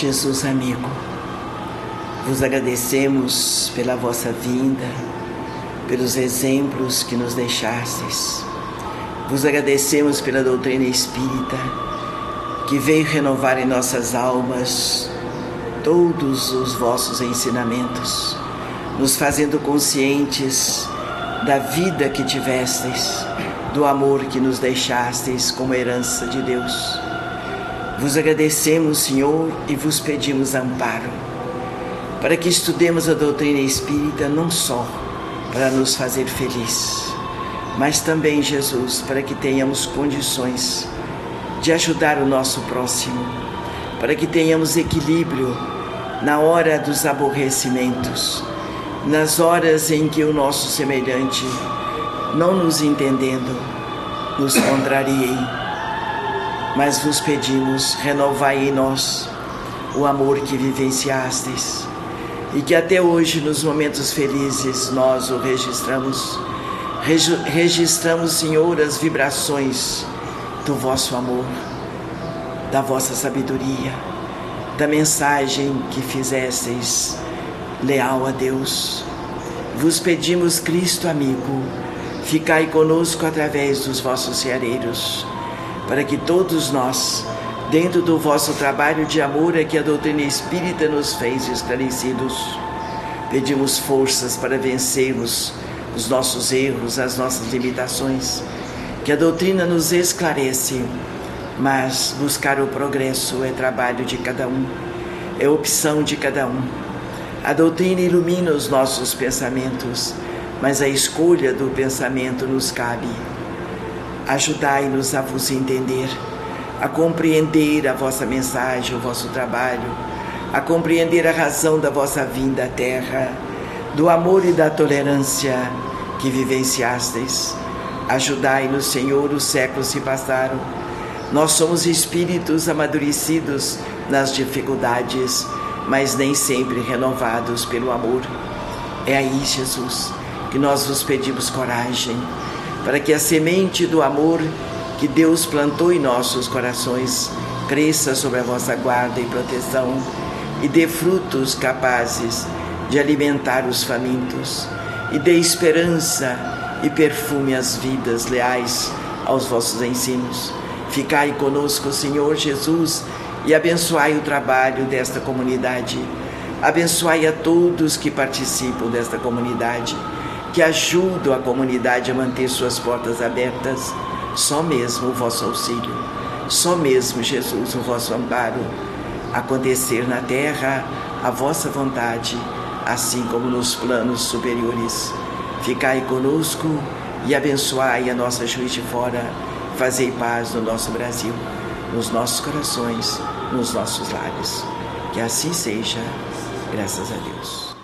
Jesus amigo, vos agradecemos pela vossa vinda, pelos exemplos que nos deixastes. Vos agradecemos pela doutrina espírita que veio renovar em nossas almas todos os vossos ensinamentos, nos fazendo conscientes da vida que tivestes, do amor que nos deixastes como herança de Deus. Vos agradecemos, Senhor, e vos pedimos amparo, para que estudemos a doutrina espírita não só para nos fazer feliz, mas também, Jesus, para que tenhamos condições de ajudar o nosso próximo, para que tenhamos equilíbrio na hora dos aborrecimentos, nas horas em que o nosso semelhante, não nos entendendo, nos contrarie mas vos pedimos, renovai em nós o amor que vivenciastes e que até hoje, nos momentos felizes, nós o registramos. Registramos, Senhor, as vibrações do vosso amor, da vossa sabedoria, da mensagem que fizesseis leal a Deus. Vos pedimos, Cristo amigo, ficai conosco através dos vossos ceareiros para que todos nós, dentro do vosso trabalho de amor a que a doutrina espírita nos fez esclarecidos, pedimos forças para vencermos os nossos erros, as nossas limitações, que a doutrina nos esclarece, mas buscar o progresso é trabalho de cada um, é opção de cada um. A doutrina ilumina os nossos pensamentos, mas a escolha do pensamento nos cabe. Ajudai-nos a vos entender, a compreender a vossa mensagem, o vosso trabalho, a compreender a razão da vossa vinda à Terra, do amor e da tolerância que vivenciastes. Ajudai-nos, Senhor, os séculos se passaram. Nós somos espíritos amadurecidos nas dificuldades, mas nem sempre renovados pelo amor. É aí, Jesus, que nós vos pedimos coragem para que a semente do amor que Deus plantou em nossos corações cresça sobre a vossa guarda e proteção e dê frutos capazes de alimentar os famintos e dê esperança e perfume as vidas leais aos vossos ensinos. Ficai conosco, Senhor Jesus, e abençoai o trabalho desta comunidade. Abençoai a todos que participam desta comunidade que ajudam a comunidade a manter suas portas abertas, só mesmo o vosso auxílio, só mesmo, Jesus, o vosso amparo, acontecer na terra a vossa vontade, assim como nos planos superiores. Ficai conosco e abençoai a nossa juiz de fora, fazei paz no nosso Brasil, nos nossos corações, nos nossos lares. Que assim seja, graças a Deus.